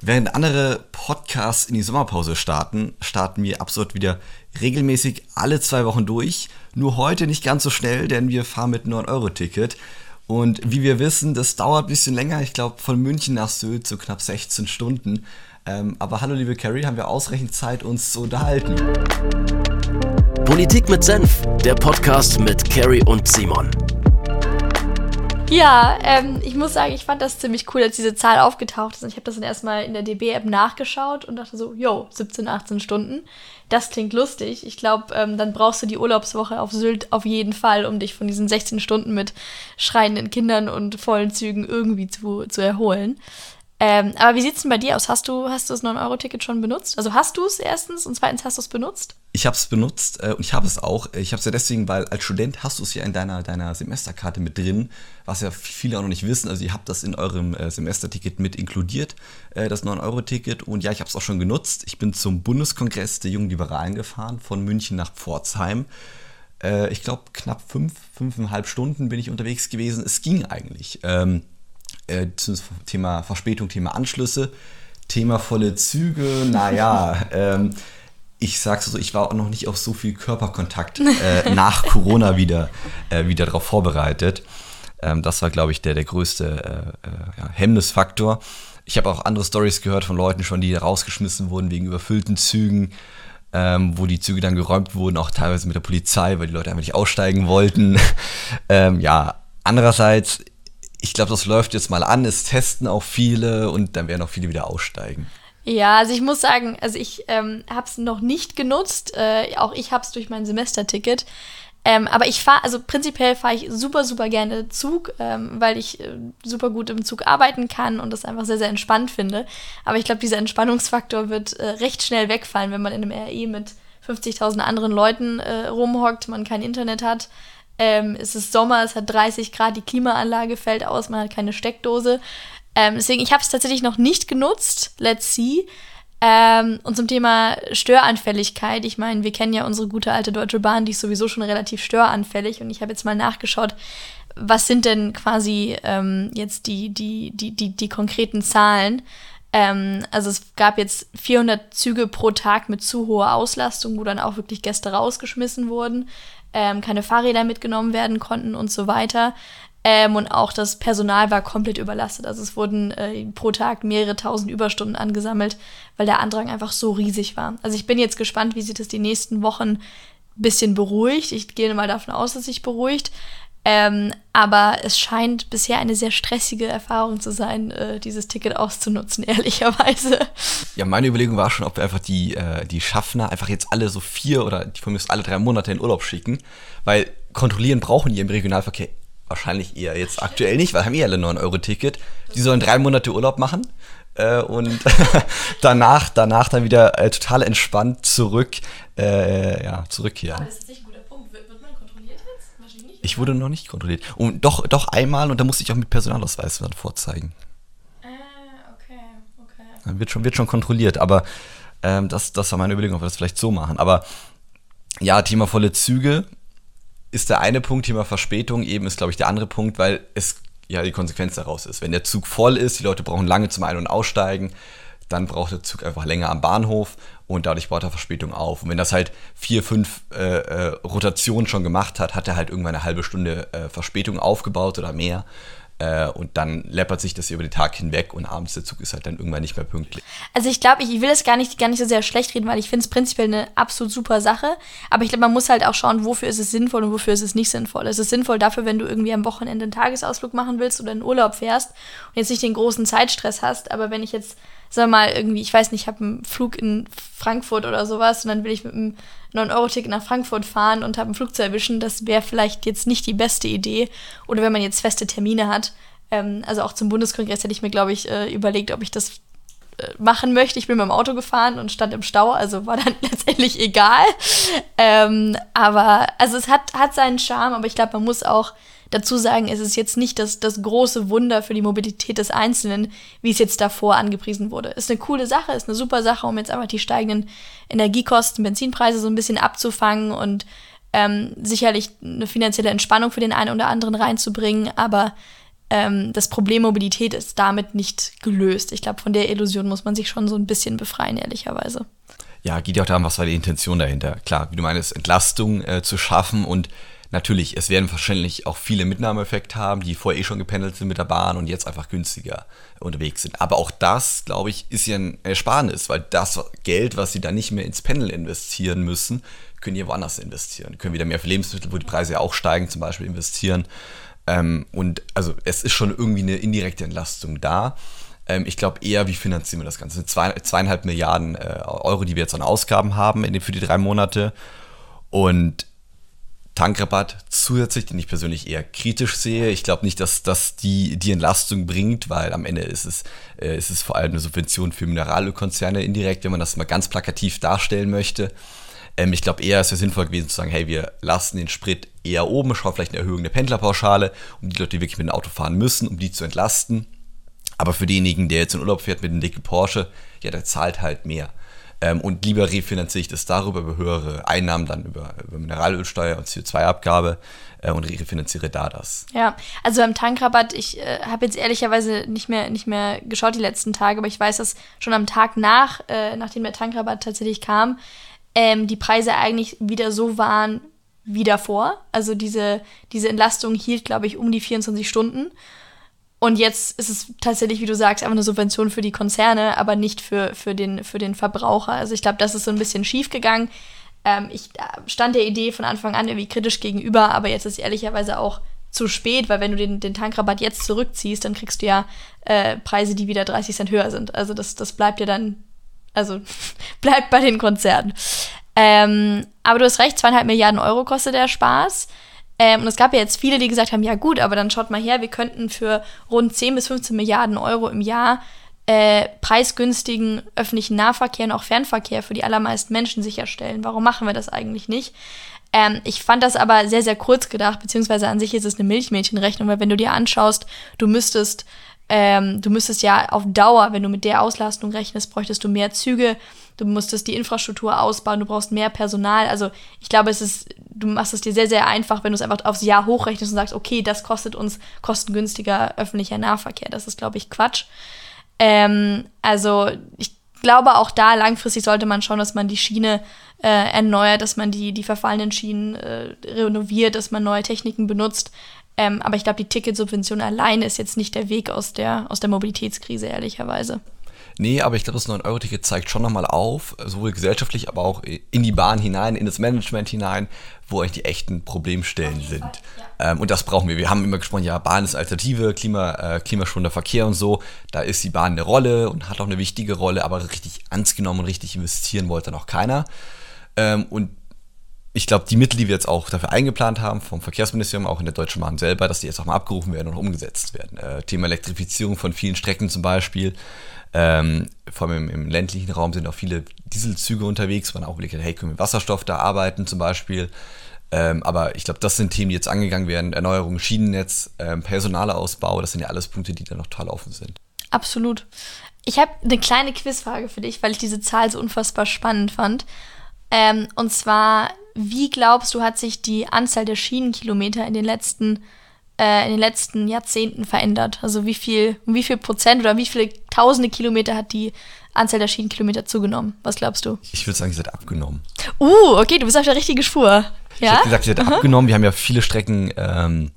Während andere Podcasts in die Sommerpause starten, starten wir absolut wieder regelmäßig alle zwei Wochen durch. Nur heute nicht ganz so schnell, denn wir fahren mit 9-Euro-Ticket. Und wie wir wissen, das dauert ein bisschen länger. Ich glaube, von München nach Sylt so knapp 16 Stunden. Ähm, aber hallo, liebe Carrie, haben wir ausreichend Zeit, uns zu unterhalten. Politik mit Senf, der Podcast mit Carrie und Simon. Ja, ähm, ich muss sagen, ich fand das ziemlich cool, als diese Zahl aufgetaucht ist. Und ich habe das dann erstmal in der DB-App nachgeschaut und dachte so, yo, 17, 18 Stunden. Das klingt lustig. Ich glaube, ähm, dann brauchst du die Urlaubswoche auf Sylt auf jeden Fall, um dich von diesen 16 Stunden mit schreienden Kindern und vollen Zügen irgendwie zu, zu erholen. Ähm, aber wie sieht es denn bei dir aus? Hast du, hast du das 9-Euro-Ticket schon benutzt? Also hast du es erstens und zweitens hast du es benutzt? Ich habe es benutzt äh, und ich habe es auch. Ich habe es ja deswegen, weil als Student hast du es ja in deiner, deiner Semesterkarte mit drin, was ja viele auch noch nicht wissen. Also ihr habt das in eurem äh, Semesterticket mit inkludiert, äh, das 9-Euro-Ticket. Und ja, ich habe es auch schon genutzt. Ich bin zum Bundeskongress der Jungen Liberalen gefahren, von München nach Pforzheim. Äh, ich glaube, knapp fünf, fünfeinhalb Stunden bin ich unterwegs gewesen. Es ging eigentlich. Ähm, äh, zum Thema Verspätung, Thema Anschlüsse, Thema volle Züge, naja, ähm, ich sag's so, ich war auch noch nicht auf so viel Körperkontakt äh, nach Corona wieder, äh, wieder darauf vorbereitet. Ähm, das war, glaube ich, der, der größte äh, äh, ja, Hemmnisfaktor. Ich habe auch andere Stories gehört von Leuten schon, die rausgeschmissen wurden wegen überfüllten Zügen, ähm, wo die Züge dann geräumt wurden, auch teilweise mit der Polizei, weil die Leute einfach nicht aussteigen wollten. ähm, ja, andererseits, ich glaube, das läuft jetzt mal an, es testen auch viele und dann werden auch viele wieder aussteigen. Ja, also ich muss sagen, also ich ähm, habe es noch nicht genutzt. Äh, auch ich habe es durch mein Semesterticket. Ähm, aber ich fahre, also prinzipiell fahre ich super, super gerne Zug, ähm, weil ich äh, super gut im Zug arbeiten kann und das einfach sehr, sehr entspannt finde. Aber ich glaube, dieser Entspannungsfaktor wird äh, recht schnell wegfallen, wenn man in einem RE mit 50.000 anderen Leuten äh, rumhockt, man kein Internet hat ähm, es ist Sommer, es hat 30 Grad, die Klimaanlage fällt aus, man hat keine Steckdose. Ähm, deswegen, ich habe es tatsächlich noch nicht genutzt. Let's see. Ähm, und zum Thema Störanfälligkeit, ich meine, wir kennen ja unsere gute alte Deutsche Bahn, die ist sowieso schon relativ störanfällig. Und ich habe jetzt mal nachgeschaut, was sind denn quasi ähm, jetzt die, die, die, die, die konkreten Zahlen. Ähm, also es gab jetzt 400 Züge pro Tag mit zu hoher Auslastung, wo dann auch wirklich Gäste rausgeschmissen wurden ähm, keine Fahrräder mitgenommen werden konnten und so weiter. Ähm, und auch das Personal war komplett überlastet. Also es wurden äh, pro Tag mehrere tausend Überstunden angesammelt, weil der Andrang einfach so riesig war. Also ich bin jetzt gespannt, wie sich das die nächsten Wochen ein bisschen beruhigt. Ich gehe mal davon aus, dass sich beruhigt. Ähm, aber es scheint bisher eine sehr stressige Erfahrung zu sein, äh, dieses Ticket auszunutzen, ehrlicherweise. Ja, meine Überlegung war schon, ob wir einfach die, äh, die Schaffner einfach jetzt alle so vier oder die von mir alle drei Monate in Urlaub schicken, weil kontrollieren brauchen die im Regionalverkehr wahrscheinlich eher jetzt aktuell nicht, weil haben eh alle 9-Euro-Ticket. Die sollen drei Monate Urlaub machen äh, und danach, danach dann wieder äh, total entspannt zurück, äh, ja, zurückkehren. Aber ist das nicht ich wurde noch nicht kontrolliert. Und doch, doch einmal und da musste ich auch mit Personalausweis dann vorzeigen. Ah, okay, okay. Dann wird schon, wird schon kontrolliert, aber ähm, das, das war meine Überlegung, ob wir das vielleicht so machen. Aber ja, Thema volle Züge ist der eine Punkt, Thema Verspätung eben ist, glaube ich, der andere Punkt, weil es ja die Konsequenz daraus ist. Wenn der Zug voll ist, die Leute brauchen lange zum Ein- und Aussteigen, dann braucht der Zug einfach länger am Bahnhof und dadurch baut er Verspätung auf. Und wenn das halt vier, fünf äh, äh, Rotationen schon gemacht hat, hat er halt irgendwann eine halbe Stunde äh, Verspätung aufgebaut oder mehr. Äh, und dann läppert sich das über den Tag hinweg und abends der Zug ist halt dann irgendwann nicht mehr pünktlich. Also ich glaube, ich, ich will das gar nicht, gar nicht so sehr schlecht reden, weil ich finde es prinzipiell eine absolut super Sache. Aber ich glaube, man muss halt auch schauen, wofür ist es sinnvoll und wofür ist es nicht sinnvoll. Es ist sinnvoll dafür, wenn du irgendwie am Wochenende einen Tagesausflug machen willst oder in Urlaub fährst und jetzt nicht den großen Zeitstress hast. Aber wenn ich jetzt sag mal, irgendwie, ich weiß nicht, ich habe einen Flug in Frankfurt oder sowas und dann will ich mit einem 9-Euro-Ticket nach Frankfurt fahren und habe einen Flug zu erwischen, das wäre vielleicht jetzt nicht die beste Idee. Oder wenn man jetzt feste Termine hat. Ähm, also auch zum Bundeskongress hätte ich mir, glaube ich, äh, überlegt, ob ich das machen möchte. Ich bin mit dem Auto gefahren und stand im Stau, also war dann letztendlich egal. Ähm, aber also es hat, hat seinen Charme, aber ich glaube, man muss auch dazu sagen, es ist jetzt nicht das, das große Wunder für die Mobilität des Einzelnen, wie es jetzt davor angepriesen wurde. Ist eine coole Sache, ist eine super Sache, um jetzt einfach die steigenden Energiekosten, Benzinpreise so ein bisschen abzufangen und ähm, sicherlich eine finanzielle Entspannung für den einen oder anderen reinzubringen, aber ähm, das Problem Mobilität ist damit nicht gelöst. Ich glaube, von der Illusion muss man sich schon so ein bisschen befreien, ehrlicherweise. Ja, geht ja auch darum, was war die Intention dahinter. Klar, wie du meinst, Entlastung äh, zu schaffen und natürlich, es werden wahrscheinlich auch viele Mitnahmeeffekte haben, die vorher eh schon gependelt sind mit der Bahn und jetzt einfach günstiger unterwegs sind. Aber auch das, glaube ich, ist ja ein Ersparnis, weil das Geld, was sie dann nicht mehr ins Pendel investieren müssen, können die woanders investieren. Können wieder mehr für Lebensmittel, wo die Preise ja auch steigen, zum Beispiel investieren. Ähm, und also es ist schon irgendwie eine indirekte Entlastung da. Ähm, ich glaube eher, wie finanzieren wir das Ganze? Zwei, zweieinhalb Milliarden äh, Euro, die wir jetzt an Ausgaben haben in den, für die drei Monate. Und Tankrabatt zusätzlich, den ich persönlich eher kritisch sehe. Ich glaube nicht, dass das die, die Entlastung bringt, weil am Ende ist es, äh, ist es vor allem eine Subvention für Mineralölkonzerne indirekt, wenn man das mal ganz plakativ darstellen möchte. Ähm, ich glaube eher, es wäre sinnvoll gewesen zu sagen, hey, wir lassen den Sprit eher oben, schauen vielleicht eine Erhöhung der Pendlerpauschale, um die Leute, die wirklich mit dem Auto fahren müssen, um die zu entlasten. Aber für denjenigen, der jetzt in Urlaub fährt mit einem dicken Porsche, ja, der zahlt halt mehr. Ähm, und lieber refinanziere ich das darüber, über höhere Einnahmen, dann über, über Mineralölsteuer und CO2-Abgabe äh, und refinanziere da das. Ja, also beim Tankrabatt, ich äh, habe jetzt ehrlicherweise nicht mehr, nicht mehr geschaut die letzten Tage, aber ich weiß, dass schon am Tag nach, äh, nachdem der Tankrabatt tatsächlich kam, ähm, die Preise eigentlich wieder so waren wie davor. Also diese, diese Entlastung hielt, glaube ich, um die 24 Stunden. Und jetzt ist es tatsächlich, wie du sagst, einfach eine Subvention für die Konzerne, aber nicht für, für, den, für den Verbraucher. Also ich glaube, das ist so ein bisschen schief gegangen. Ähm, ich stand der Idee von Anfang an irgendwie kritisch gegenüber, aber jetzt ist ehrlicherweise auch zu spät, weil wenn du den, den Tankrabatt jetzt zurückziehst, dann kriegst du ja äh, Preise, die wieder 30 Cent höher sind. Also das, das bleibt ja dann, also bleibt bei den Konzernen. Ähm, aber du hast recht, zweieinhalb Milliarden Euro kostet der Spaß. Ähm, und es gab ja jetzt viele, die gesagt haben, ja gut, aber dann schaut mal her, wir könnten für rund 10 bis 15 Milliarden Euro im Jahr äh, preisgünstigen öffentlichen Nahverkehr und auch Fernverkehr für die allermeisten Menschen sicherstellen. Warum machen wir das eigentlich nicht? Ähm, ich fand das aber sehr, sehr kurz gedacht, beziehungsweise an sich ist es eine Milchmädchenrechnung, weil wenn du dir anschaust, du müsstest, ähm, du müsstest ja auf Dauer, wenn du mit der Auslastung rechnest, bräuchtest du mehr Züge, du musstest die Infrastruktur ausbauen, du brauchst mehr Personal. Also ich glaube, es ist, du machst es dir sehr, sehr einfach, wenn du es einfach aufs Jahr hochrechnest und sagst, okay, das kostet uns kostengünstiger öffentlicher Nahverkehr. Das ist, glaube ich, Quatsch. Ähm, also ich glaube, auch da langfristig sollte man schauen, dass man die Schiene äh, erneuert, dass man die, die verfallenen Schienen äh, renoviert, dass man neue Techniken benutzt. Ähm, aber ich glaube, die Ticketsubvention allein ist jetzt nicht der Weg aus der, aus der Mobilitätskrise, ehrlicherweise. Nee, aber ich glaube, das 9-Euro-Ticket zeigt schon nochmal auf, sowohl gesellschaftlich, aber auch in die Bahn hinein, in das Management hinein, wo eigentlich die echten Problemstellen sind. Fall, ja. ähm, und das brauchen wir. Wir haben immer gesprochen, ja, Bahn ist Alternative, Klima, äh, klimaschonender Verkehr und so. Da ist die Bahn eine Rolle und hat auch eine wichtige Rolle, aber richtig ernst genommen und richtig investieren wollte noch keiner. Ähm, und ich glaube, die Mittel, die wir jetzt auch dafür eingeplant haben, vom Verkehrsministerium, auch in der Deutschen Bahn selber, dass die jetzt auch mal abgerufen werden und umgesetzt werden. Äh, Thema Elektrifizierung von vielen Strecken zum Beispiel, ähm, vor allem im, im, ländlichen Raum sind auch viele Dieselzüge unterwegs, man auch überlegt hey, können wir Wasserstoff da arbeiten zum Beispiel. Ähm, aber ich glaube, das sind Themen, die jetzt angegangen werden. Erneuerung, Schienennetz, ähm, Personalausbau, das sind ja alles Punkte, die da noch total offen sind. Absolut. Ich habe eine kleine Quizfrage für dich, weil ich diese Zahl so unfassbar spannend fand. Ähm, und zwar, wie glaubst du, hat sich die Anzahl der Schienenkilometer in den letzten äh, in den letzten Jahrzehnten verändert? Also wie viel, wie viel Prozent oder wie viele tausende Kilometer hat die Anzahl der Schienenkilometer zugenommen? Was glaubst du? Ich würde sagen, sie hat abgenommen. Uh, okay, du bist auf der richtigen Spur. Ich ja? hätte gesagt, sie hat Aha. abgenommen. Wir haben ja viele Strecken ähm,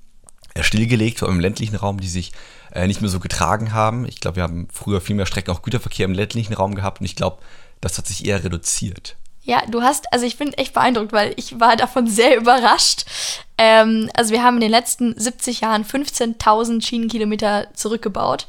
stillgelegt, vor allem im ländlichen Raum, die sich äh, nicht mehr so getragen haben. Ich glaube, wir haben früher viel mehr Strecken, auch Güterverkehr im ländlichen Raum gehabt und ich glaube, das hat sich eher reduziert. Ja, du hast, also ich bin echt beeindruckt, weil ich war davon sehr überrascht. Ähm, also wir haben in den letzten 70 Jahren 15.000 Schienenkilometer zurückgebaut.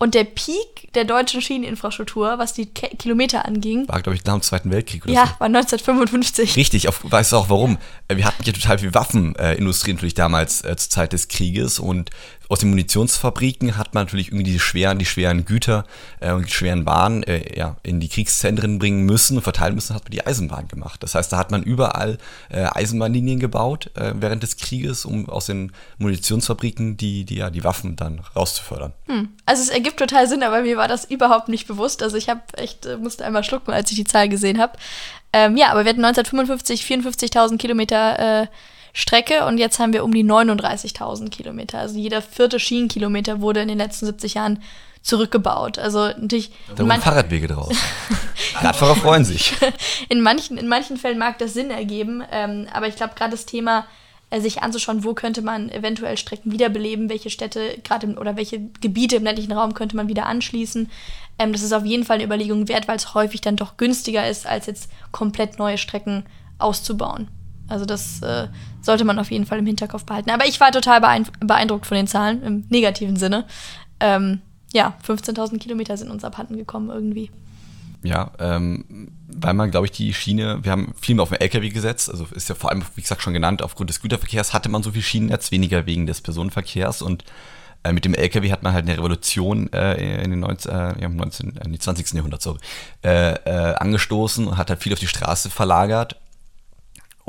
Und der Peak der deutschen Schieneninfrastruktur, was die Ke Kilometer anging, war, glaube ich, nach dem Zweiten Weltkrieg oder ja, so. war 1955. Richtig, auf, weißt du auch warum? Äh, wir hatten ja total viel Waffenindustrie natürlich damals äh, zur Zeit des Krieges und aus den Munitionsfabriken hat man natürlich irgendwie die schweren, die schweren Güter äh, und die schweren Bahnen äh, ja, in die Kriegszentren bringen müssen und verteilen müssen, hat man die Eisenbahn gemacht. Das heißt, da hat man überall äh, Eisenbahnlinien gebaut äh, während des Krieges, um aus den Munitionsfabriken die, die, ja, die Waffen dann rauszufördern. Hm. Also es ergibt total Sinn, aber mir war das überhaupt nicht bewusst. Also ich habe echt, äh, musste einmal schlucken, als ich die Zahl gesehen habe. Ähm, ja, aber wir hatten 1955 54.000 Kilometer äh, Strecke und jetzt haben wir um die 39.000 Kilometer. Also jeder vierte Schienenkilometer wurde in den letzten 70 Jahren zurückgebaut. Also natürlich. Da wurden Fahrradwege draus. Radfahrer freuen sich. In manchen, in manchen Fällen mag das Sinn ergeben, ähm, aber ich glaube, gerade das Thema, äh, sich anzuschauen, wo könnte man eventuell Strecken wiederbeleben, welche Städte gerade oder welche Gebiete im ländlichen Raum könnte man wieder anschließen. Ähm, das ist auf jeden Fall eine Überlegung wert, weil es häufig dann doch günstiger ist, als jetzt komplett neue Strecken auszubauen. Also das äh, sollte man auf jeden Fall im Hinterkopf behalten. Aber ich war total beeindruckt von den Zahlen, im negativen Sinne. Ähm, ja, 15.000 Kilometer sind uns abhanden gekommen irgendwie. Ja, ähm, weil man, glaube ich, die Schiene, wir haben viel mehr auf den LKW gesetzt, also ist ja vor allem, wie gesagt, schon genannt, aufgrund des Güterverkehrs hatte man so viel Schienennetz, weniger wegen des Personenverkehrs und äh, mit dem LKW hat man halt eine Revolution äh, in den 19, äh, ja, 19, äh, 20. Jahrhundert sorry, äh, äh, angestoßen und hat halt viel auf die Straße verlagert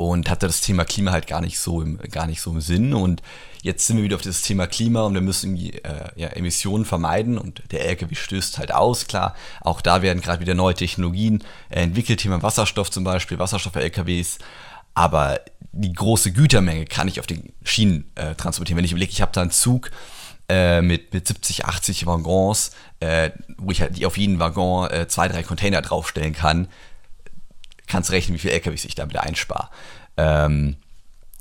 und hatte das Thema Klima halt gar nicht so im, gar nicht so im Sinn. Und jetzt sind wir wieder auf das Thema Klima und wir müssen äh, ja, Emissionen vermeiden und der LKW stößt halt aus, klar. Auch da werden gerade wieder neue Technologien äh, entwickelt, Thema Wasserstoff zum Beispiel, Wasserstoff für LKWs. Aber die große Gütermenge kann ich auf den Schienen äh, transportieren. Wenn ich überlege, ich habe da einen Zug äh, mit, mit 70, 80 Waggons, äh, wo ich halt auf jeden Waggon äh, zwei, drei Container draufstellen kann, kannst rechnen, wie viel LKWs ich damit einspare. Ähm,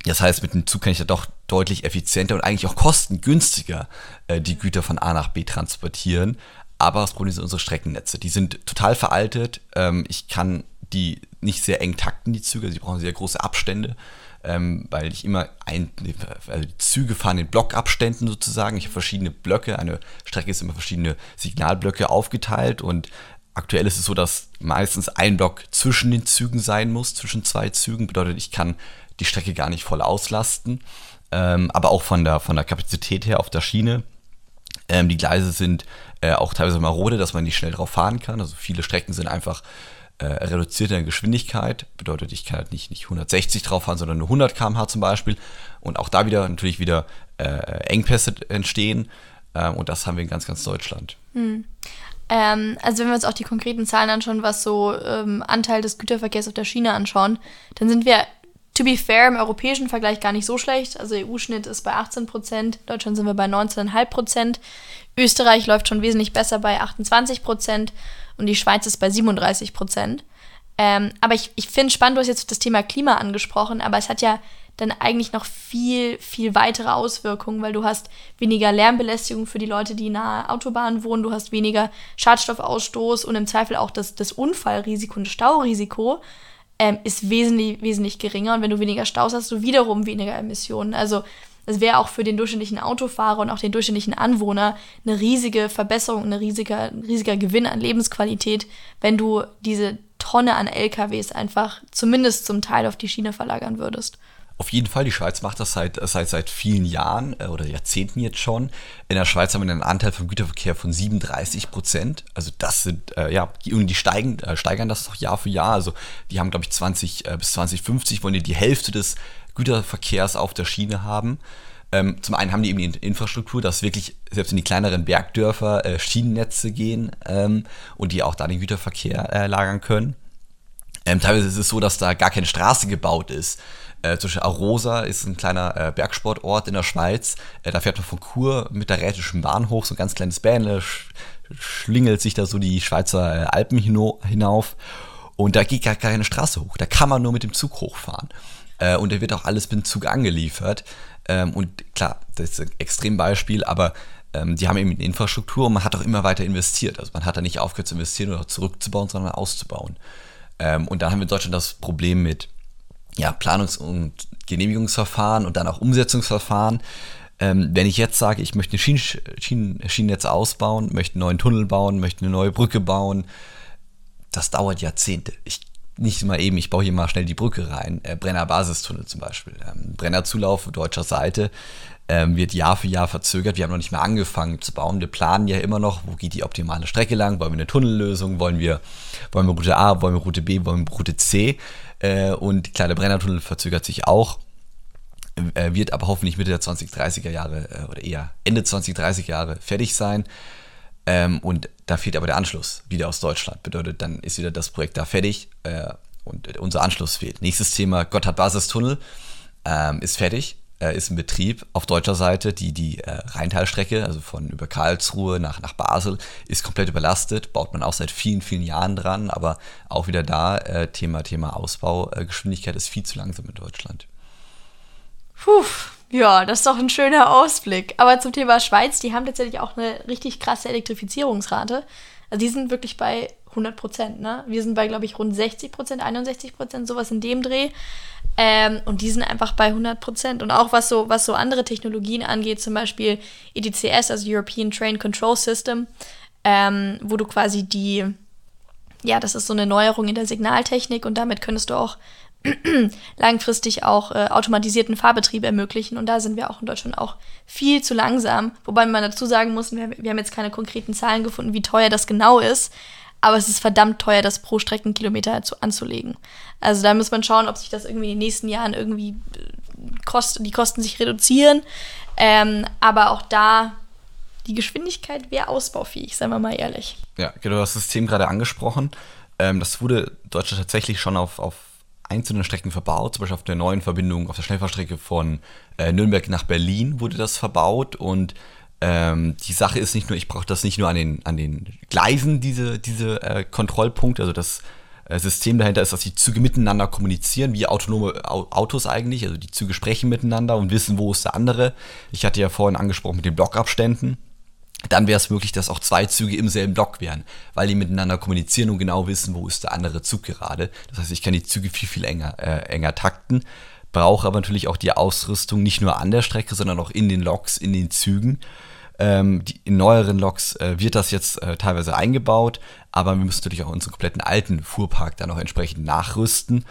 das heißt, mit dem Zug kann ich ja doch deutlich effizienter und eigentlich auch kostengünstiger äh, die Güter von A nach B transportieren. Aber das Problem sind unsere Streckennetze. Die sind total veraltet. Ähm, ich kann die nicht sehr eng takten, die Züge. Sie brauchen sehr große Abstände, ähm, weil ich immer ein, also die Züge fahren in Blockabständen sozusagen. Ich habe verschiedene Blöcke. Eine Strecke ist immer verschiedene Signalblöcke aufgeteilt und Aktuell ist es so, dass meistens ein Block zwischen den Zügen sein muss, zwischen zwei Zügen. Bedeutet, ich kann die Strecke gar nicht voll auslasten. Ähm, aber auch von der, von der Kapazität her auf der Schiene. Ähm, die Gleise sind äh, auch teilweise marode, dass man nicht schnell drauf fahren kann. Also viele Strecken sind einfach äh, reduziert in der Geschwindigkeit. Bedeutet, ich kann halt nicht, nicht 160 drauf fahren, sondern nur 100 km/h zum Beispiel. Und auch da wieder natürlich wieder äh, Engpässe entstehen. Ähm, und das haben wir in ganz, ganz Deutschland. Hm. Ähm, also wenn wir uns auch die konkreten Zahlen anschauen, was so ähm, Anteil des Güterverkehrs auf der Schiene anschauen, dann sind wir, to be fair, im europäischen Vergleich gar nicht so schlecht. Also EU-Schnitt ist bei 18 Prozent, Deutschland sind wir bei 19,5 Prozent, Österreich läuft schon wesentlich besser bei 28 Prozent und die Schweiz ist bei 37 Prozent. Ähm, aber ich, ich finde spannend, du hast jetzt das Thema Klima angesprochen, aber es hat ja dann eigentlich noch viel, viel weitere Auswirkungen, weil du hast weniger Lärmbelästigung für die Leute, die nahe Autobahnen wohnen, du hast weniger Schadstoffausstoß und im Zweifel auch das, das Unfallrisiko und Staurisiko ähm, ist wesentlich, wesentlich geringer. Und wenn du weniger Staus hast, du wiederum weniger Emissionen. Also das wäre auch für den durchschnittlichen Autofahrer und auch den durchschnittlichen Anwohner eine riesige Verbesserung, eine riesige, ein riesiger Gewinn an Lebensqualität, wenn du diese Tonne an LKWs einfach zumindest zum Teil auf die Schiene verlagern würdest. Auf jeden Fall, die Schweiz macht das seit, seit, seit vielen Jahren äh, oder Jahrzehnten jetzt schon. In der Schweiz haben wir einen Anteil vom Güterverkehr von 37 Prozent. Also das sind, äh, ja, die, die steigen, äh, steigern das noch Jahr für Jahr. Also die haben, glaube ich, 20 äh, bis 2050 wollen die die Hälfte des Güterverkehrs auf der Schiene haben. Ähm, zum einen haben die eben die Infrastruktur, dass wirklich selbst in die kleineren Bergdörfer äh, Schienennetze gehen ähm, und die auch da den Güterverkehr äh, lagern können. Ähm, teilweise ist es so, dass da gar keine Straße gebaut ist. Äh, zum Beispiel Arosa ist ein kleiner äh, Bergsportort in der Schweiz. Äh, da fährt man von Chur mit der Rätischen Bahn hoch, so ein ganz kleines Bähnle, sch schlingelt sich da so die Schweizer äh, Alpen hinauf. Und da geht gar keine Straße hoch. Da kann man nur mit dem Zug hochfahren. Äh, und da wird auch alles mit dem Zug angeliefert. Ähm, und klar, das ist ein Extrembeispiel, aber ähm, die haben eben eine Infrastruktur und man hat auch immer weiter investiert. Also man hat da nicht aufgehört zu investieren oder zurückzubauen, sondern auszubauen. Ähm, und dann haben wir in Deutschland das Problem mit ja, Planungs- und Genehmigungsverfahren und dann auch Umsetzungsverfahren. Ähm, wenn ich jetzt sage, ich möchte ein Schien Schien Schienennetz ausbauen, möchte einen neuen Tunnel bauen, möchte eine neue Brücke bauen, das dauert Jahrzehnte. Ich nicht mal eben, ich baue hier mal schnell die Brücke rein. Äh, Brenner Basistunnel zum Beispiel. Ähm, Brenner deutscher Seite ähm, wird Jahr für Jahr verzögert. Wir haben noch nicht mehr angefangen zu bauen. Wir planen ja immer noch, wo geht die optimale Strecke lang? Wollen wir eine Tunnellösung? Wollen wir, wollen wir Route A? Wollen wir Route B? Wollen wir Route C? Äh, und klar, der Brennertunnel verzögert sich auch, äh, wird aber hoffentlich Mitte der 2030er Jahre äh, oder eher Ende 2030er Jahre fertig sein. Ähm, und da fehlt aber der Anschluss wieder aus Deutschland. Bedeutet, dann ist wieder das Projekt da fertig äh, und unser Anschluss fehlt. Nächstes Thema, Gotthard Basistunnel. ähm, ist fertig, äh, ist in Betrieb. Auf deutscher Seite die, die äh, Rheintalstrecke, also von über Karlsruhe nach, nach Basel, ist komplett überlastet. Baut man auch seit vielen, vielen Jahren dran, aber auch wieder da, äh, Thema, Thema Ausbaugeschwindigkeit ist viel zu langsam in Deutschland. Puh, ja, das ist doch ein schöner Ausblick. Aber zum Thema Schweiz, die haben tatsächlich auch eine richtig krasse Elektrifizierungsrate. Also die sind wirklich bei 100 Prozent, ne? Wir sind bei, glaube ich, rund 60 Prozent, 61 Prozent, sowas in dem Dreh. Ähm, und die sind einfach bei 100 Prozent. Und auch was so, was so andere Technologien angeht, zum Beispiel EDCS, also European Train Control System, ähm, wo du quasi die, ja, das ist so eine Neuerung in der Signaltechnik und damit könntest du auch langfristig auch äh, automatisierten Fahrbetrieb ermöglichen. Und da sind wir auch in Deutschland auch viel zu langsam. Wobei man dazu sagen muss, wir, wir haben jetzt keine konkreten Zahlen gefunden, wie teuer das genau ist. Aber es ist verdammt teuer, das pro Streckenkilometer zu, anzulegen. Also da muss man schauen, ob sich das irgendwie in den nächsten Jahren irgendwie äh, kost, die Kosten sich reduzieren. Ähm, aber auch da, die Geschwindigkeit wäre ausbaufähig, seien wir mal ehrlich. Ja, genau, das System gerade angesprochen. Ähm, das wurde Deutschland tatsächlich schon auf, auf einzelnen Strecken verbaut, zum Beispiel auf der neuen Verbindung, auf der Schnellfahrstrecke von äh, Nürnberg nach Berlin wurde das verbaut und ähm, die Sache ist nicht nur, ich brauche das nicht nur an den, an den Gleisen, diese, diese äh, Kontrollpunkte, also das äh, System dahinter ist, dass die Züge miteinander kommunizieren, wie autonome Autos eigentlich, also die Züge sprechen miteinander und wissen, wo ist der andere. Ich hatte ja vorhin angesprochen mit den Blockabständen dann wäre es möglich, dass auch zwei Züge im selben Block wären, weil die miteinander kommunizieren und genau wissen, wo ist der andere Zug gerade. Das heißt, ich kann die Züge viel, viel enger, äh, enger takten, brauche aber natürlich auch die Ausrüstung nicht nur an der Strecke, sondern auch in den Loks, in den Zügen. Ähm, die, in neueren Loks äh, wird das jetzt äh, teilweise eingebaut, aber wir müssen natürlich auch unseren kompletten alten Fuhrpark dann auch entsprechend nachrüsten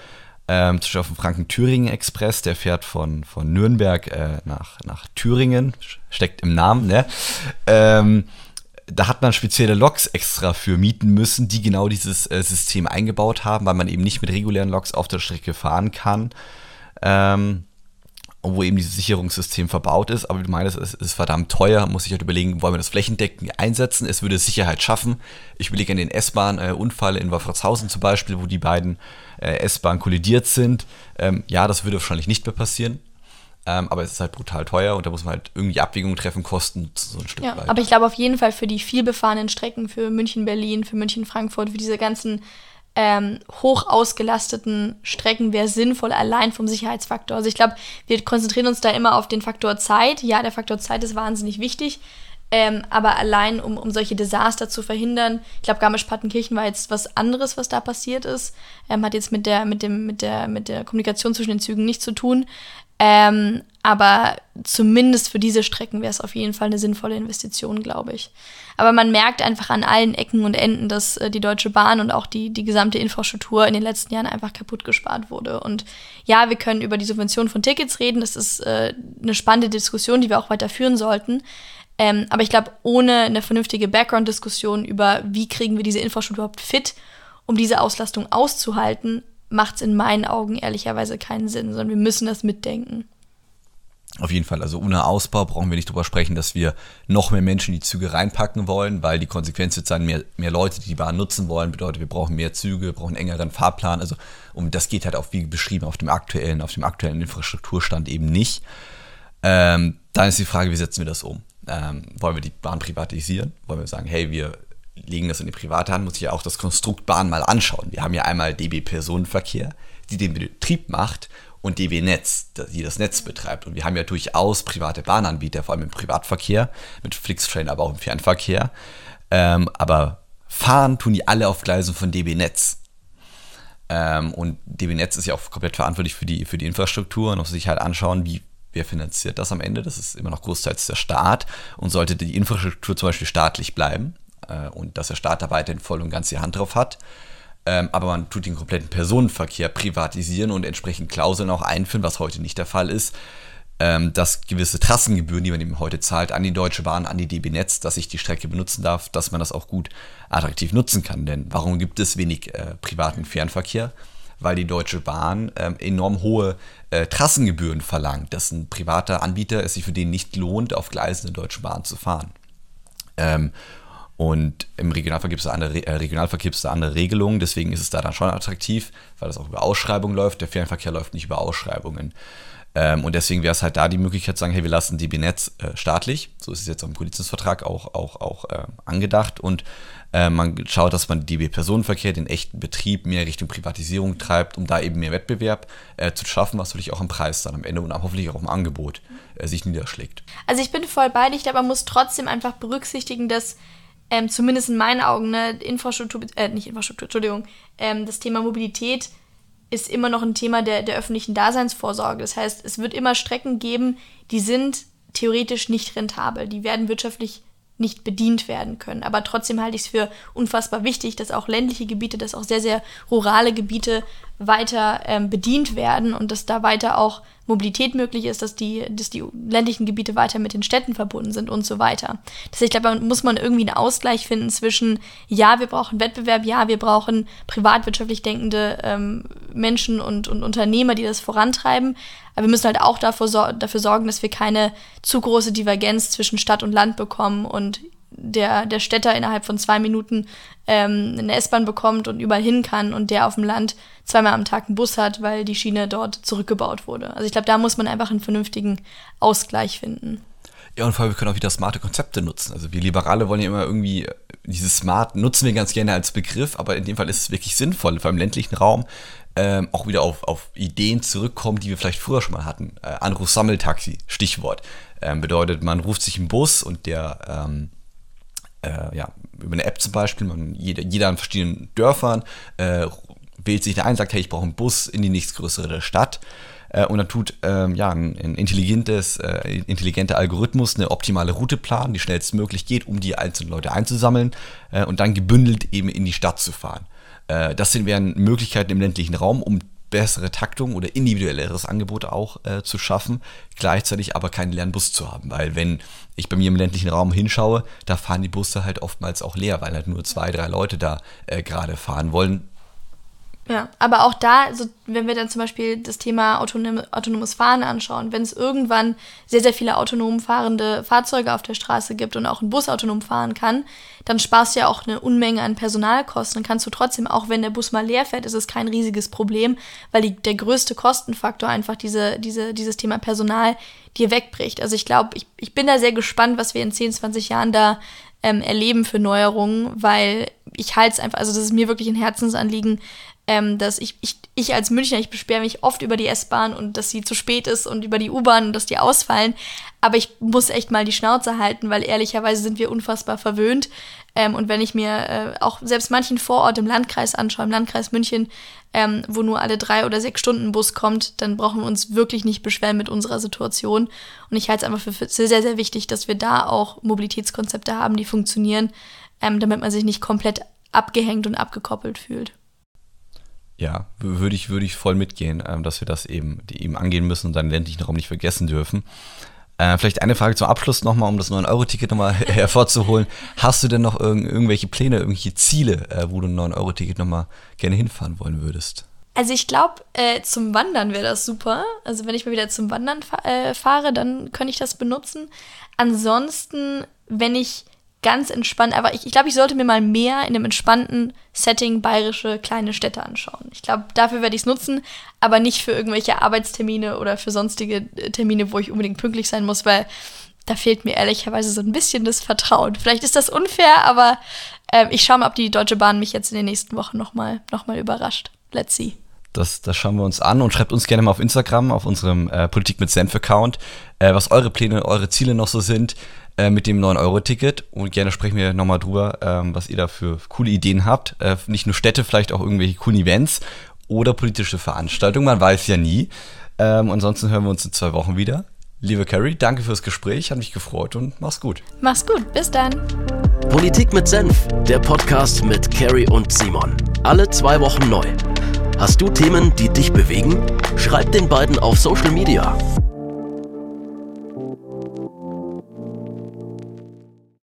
ähm, zum Beispiel auf dem Franken-Thüringen-Express, der fährt von, von Nürnberg äh, nach, nach Thüringen, steckt im Namen, ne? Ähm, da hat man spezielle Loks extra für mieten müssen, die genau dieses äh, System eingebaut haben, weil man eben nicht mit regulären Loks auf der Strecke fahren kann. Ähm, wo eben dieses Sicherungssystem verbaut ist. Aber du meinst, es ist verdammt teuer. Muss ich halt überlegen, wollen wir das flächendeckend einsetzen? Es würde Sicherheit schaffen. Ich überlege an den S-Bahn-Unfall in Wolfratshausen zum Beispiel, wo die beiden äh, S-Bahnen kollidiert sind. Ähm, ja, das würde wahrscheinlich nicht mehr passieren. Ähm, aber es ist halt brutal teuer und da muss man halt irgendwie Abwägungen treffen, Kosten so ein Stück ja, weit. Aber ich glaube auf jeden Fall für die vielbefahrenen Strecken, für München, Berlin, für München, Frankfurt, für diese ganzen ähm, hoch ausgelasteten Strecken wäre sinnvoll, allein vom Sicherheitsfaktor. Also ich glaube, wir konzentrieren uns da immer auf den Faktor Zeit. Ja, der Faktor Zeit ist wahnsinnig wichtig. Ähm, aber allein, um, um solche Desaster zu verhindern, ich glaube, Garmisch-Partenkirchen war jetzt was anderes, was da passiert ist. Ähm, hat jetzt mit der, mit, dem, mit, der, mit der Kommunikation zwischen den Zügen nichts zu tun. Ähm, aber zumindest für diese Strecken wäre es auf jeden Fall eine sinnvolle Investition, glaube ich. Aber man merkt einfach an allen Ecken und Enden, dass äh, die Deutsche Bahn und auch die, die gesamte Infrastruktur in den letzten Jahren einfach kaputt gespart wurde. Und ja, wir können über die Subvention von Tickets reden. Das ist äh, eine spannende Diskussion, die wir auch weiter führen sollten. Ähm, aber ich glaube, ohne eine vernünftige Background-Diskussion über, wie kriegen wir diese Infrastruktur überhaupt fit, um diese Auslastung auszuhalten, macht es in meinen Augen ehrlicherweise keinen Sinn, sondern wir müssen das mitdenken. Auf jeden Fall, also ohne Ausbau brauchen wir nicht drüber sprechen, dass wir noch mehr Menschen in die Züge reinpacken wollen, weil die Konsequenz wird sein, mehr, mehr Leute, die die Bahn nutzen wollen, bedeutet, wir brauchen mehr Züge, wir brauchen einen engeren Fahrplan. Also und das geht halt auch, wie beschrieben, auf dem aktuellen, auf dem aktuellen Infrastrukturstand eben nicht. Ähm, dann ist die Frage, wie setzen wir das um? Ähm, wollen wir die Bahn privatisieren? Wollen wir sagen, hey, wir legen das in die private Hand, muss ich ja auch das Konstrukt Bahn mal anschauen. Wir haben ja einmal DB Personenverkehr, die den Betrieb macht und DB Netz, die das Netz betreibt. Und wir haben ja durchaus private Bahnanbieter, vor allem im Privatverkehr, mit Flixtrain, aber auch im Fernverkehr. Ähm, aber fahren tun die alle auf Gleisen von DB Netz. Ähm, und DB Netz ist ja auch komplett verantwortlich für die, für die Infrastruktur und muss sich halt anschauen, wie, wer finanziert das am Ende. Das ist immer noch großteils der Staat. Und sollte die Infrastruktur zum Beispiel staatlich bleiben äh, und dass der Staat da weiterhin voll und ganz die Hand drauf hat, ähm, aber man tut den kompletten Personenverkehr privatisieren und entsprechend Klauseln auch einführen, was heute nicht der Fall ist, ähm, dass gewisse Trassengebühren, die man eben heute zahlt, an die Deutsche Bahn, an die DB Netz, dass ich die Strecke benutzen darf, dass man das auch gut attraktiv nutzen kann. Denn warum gibt es wenig äh, privaten Fernverkehr? Weil die Deutsche Bahn ähm, enorm hohe äh, Trassengebühren verlangt, dass ein privater Anbieter es sich für den nicht lohnt, auf Gleisen der Deutschen Bahn zu fahren. Ähm, und im Regionalverkehr gibt es andere, äh, Regionalverkehr gibt es andere Regelungen, deswegen ist es da dann schon attraktiv, weil das auch über Ausschreibungen läuft. Der Fernverkehr läuft nicht über Ausschreibungen. Ähm, und deswegen wäre es halt da die Möglichkeit zu sagen, hey, wir lassen DB Netz äh, staatlich. So ist es jetzt am Koalitionsvertrag auch, auch, auch äh, angedacht. Und äh, man schaut, dass man DB Personenverkehr, den echten Betrieb mehr Richtung Privatisierung treibt, um da eben mehr Wettbewerb äh, zu schaffen, was natürlich auch am Preis dann am Ende und hoffentlich auch im Angebot äh, sich niederschlägt. Also ich bin voll bei dir, glaube, man muss trotzdem einfach berücksichtigen, dass ähm, zumindest in meinen Augen, ne, Infrastruktur, äh, nicht Infrastruktur, Entschuldigung, ähm, das Thema Mobilität ist immer noch ein Thema der, der öffentlichen Daseinsvorsorge. Das heißt, es wird immer Strecken geben, die sind theoretisch nicht rentabel. Die werden wirtschaftlich nicht bedient werden können. Aber trotzdem halte ich es für unfassbar wichtig, dass auch ländliche Gebiete, dass auch sehr, sehr rurale Gebiete weiter ähm, bedient werden und dass da weiter auch Mobilität möglich ist, dass die, dass die ländlichen Gebiete weiter mit den Städten verbunden sind und so weiter. Das heißt, ich glaube, da muss man irgendwie einen Ausgleich finden zwischen, ja, wir brauchen Wettbewerb, ja, wir brauchen privatwirtschaftlich denkende ähm, Menschen und, und Unternehmer, die das vorantreiben, aber wir müssen halt auch dafür, dafür sorgen, dass wir keine zu große Divergenz zwischen Stadt und Land bekommen und der, der Städter innerhalb von zwei Minuten ähm, eine S-Bahn bekommt und überall hin kann und der auf dem Land zweimal am Tag einen Bus hat, weil die Schiene dort zurückgebaut wurde. Also ich glaube, da muss man einfach einen vernünftigen Ausgleich finden. Ja, und vor allem, wir können auch wieder smarte Konzepte nutzen. Also wir Liberale wollen ja immer irgendwie, dieses Smart nutzen wir ganz gerne als Begriff, aber in dem Fall ist es wirklich sinnvoll, vor allem im ländlichen Raum, ähm, auch wieder auf, auf Ideen zurückkommen, die wir vielleicht früher schon mal hatten. Äh, Anruf-Sammeltaxi, Stichwort. Ähm, bedeutet, man ruft sich einen Bus und der ähm, äh, ja, über eine App zum Beispiel, man, jeder, jeder an verschiedenen Dörfern äh, wählt sich da ein, sagt, hey, ich brauche einen Bus in die nächstgrößere Stadt. Äh, und dann tut ähm, ja, ein, ein intelligentes, äh, intelligenter Algorithmus eine optimale Route planen, die schnellstmöglich geht, um die einzelnen Leute einzusammeln äh, und dann gebündelt eben in die Stadt zu fahren. Äh, das sind wären Möglichkeiten im ländlichen Raum, um bessere Taktung oder individuelleres Angebot auch äh, zu schaffen, gleichzeitig aber keinen leeren Bus zu haben. Weil wenn ich bei mir im ländlichen Raum hinschaue, da fahren die Busse halt oftmals auch leer, weil halt nur zwei, drei Leute da äh, gerade fahren wollen. Ja, aber auch da, also wenn wir dann zum Beispiel das Thema autonom, autonomes Fahren anschauen, wenn es irgendwann sehr, sehr viele autonom fahrende Fahrzeuge auf der Straße gibt und auch ein Bus autonom fahren kann, dann sparst du ja auch eine Unmenge an Personalkosten. Dann kannst du trotzdem, auch wenn der Bus mal leer fährt, ist es kein riesiges Problem, weil die, der größte Kostenfaktor einfach diese, diese, dieses Thema Personal dir wegbricht. Also ich glaube, ich, ich bin da sehr gespannt, was wir in 10, 20 Jahren da ähm, erleben für Neuerungen, weil ich halte es einfach, also das ist mir wirklich ein Herzensanliegen, ähm, dass ich, ich, ich als Münchner, ich beschwere mich oft über die S-Bahn und dass sie zu spät ist und über die U-Bahn und dass die ausfallen. Aber ich muss echt mal die Schnauze halten, weil ehrlicherweise sind wir unfassbar verwöhnt. Ähm, und wenn ich mir äh, auch selbst manchen Vorort im Landkreis anschaue, im Landkreis München, ähm, wo nur alle drei oder sechs Stunden Bus kommt, dann brauchen wir uns wirklich nicht beschweren mit unserer Situation. Und ich halte es einfach für sehr, sehr, sehr wichtig, dass wir da auch Mobilitätskonzepte haben, die funktionieren, ähm, damit man sich nicht komplett abgehängt und abgekoppelt fühlt ja, würde ich, würde ich voll mitgehen, ähm, dass wir das eben, die eben angehen müssen und dann ländlichen Raum nicht vergessen dürfen. Äh, vielleicht eine Frage zum Abschluss nochmal, um das 9-Euro-Ticket nochmal hervorzuholen. Hast du denn noch irg irgendwelche Pläne, irgendwelche Ziele, äh, wo du ein 9-Euro-Ticket nochmal gerne hinfahren wollen würdest? Also ich glaube, äh, zum Wandern wäre das super. Also wenn ich mal wieder zum Wandern fa äh, fahre, dann könnte ich das benutzen. Ansonsten, wenn ich ganz entspannt, aber ich, ich glaube, ich sollte mir mal mehr in einem entspannten Setting bayerische kleine Städte anschauen. Ich glaube, dafür werde ich es nutzen, aber nicht für irgendwelche Arbeitstermine oder für sonstige äh, Termine, wo ich unbedingt pünktlich sein muss, weil da fehlt mir ehrlicherweise so ein bisschen das Vertrauen. Vielleicht ist das unfair, aber äh, ich schaue mal, ob die Deutsche Bahn mich jetzt in den nächsten Wochen nochmal noch mal überrascht. Let's see. Das, das schauen wir uns an und schreibt uns gerne mal auf Instagram, auf unserem äh, Politik mit Senf-Account, äh, was eure Pläne, eure Ziele noch so sind. Äh, mit dem 9-Euro-Ticket. Und gerne sprechen wir nochmal drüber, ähm, was ihr da für coole Ideen habt. Äh, nicht nur Städte, vielleicht auch irgendwelche coolen Events oder politische Veranstaltungen. Man weiß ja nie. Ähm, ansonsten hören wir uns in zwei Wochen wieder. Liebe Carrie, danke fürs Gespräch, hat mich gefreut und mach's gut. Mach's gut, bis dann. Politik mit Senf, der Podcast mit Carrie und Simon. Alle zwei Wochen neu. Hast du Themen, die dich bewegen? Schreib den beiden auf Social Media.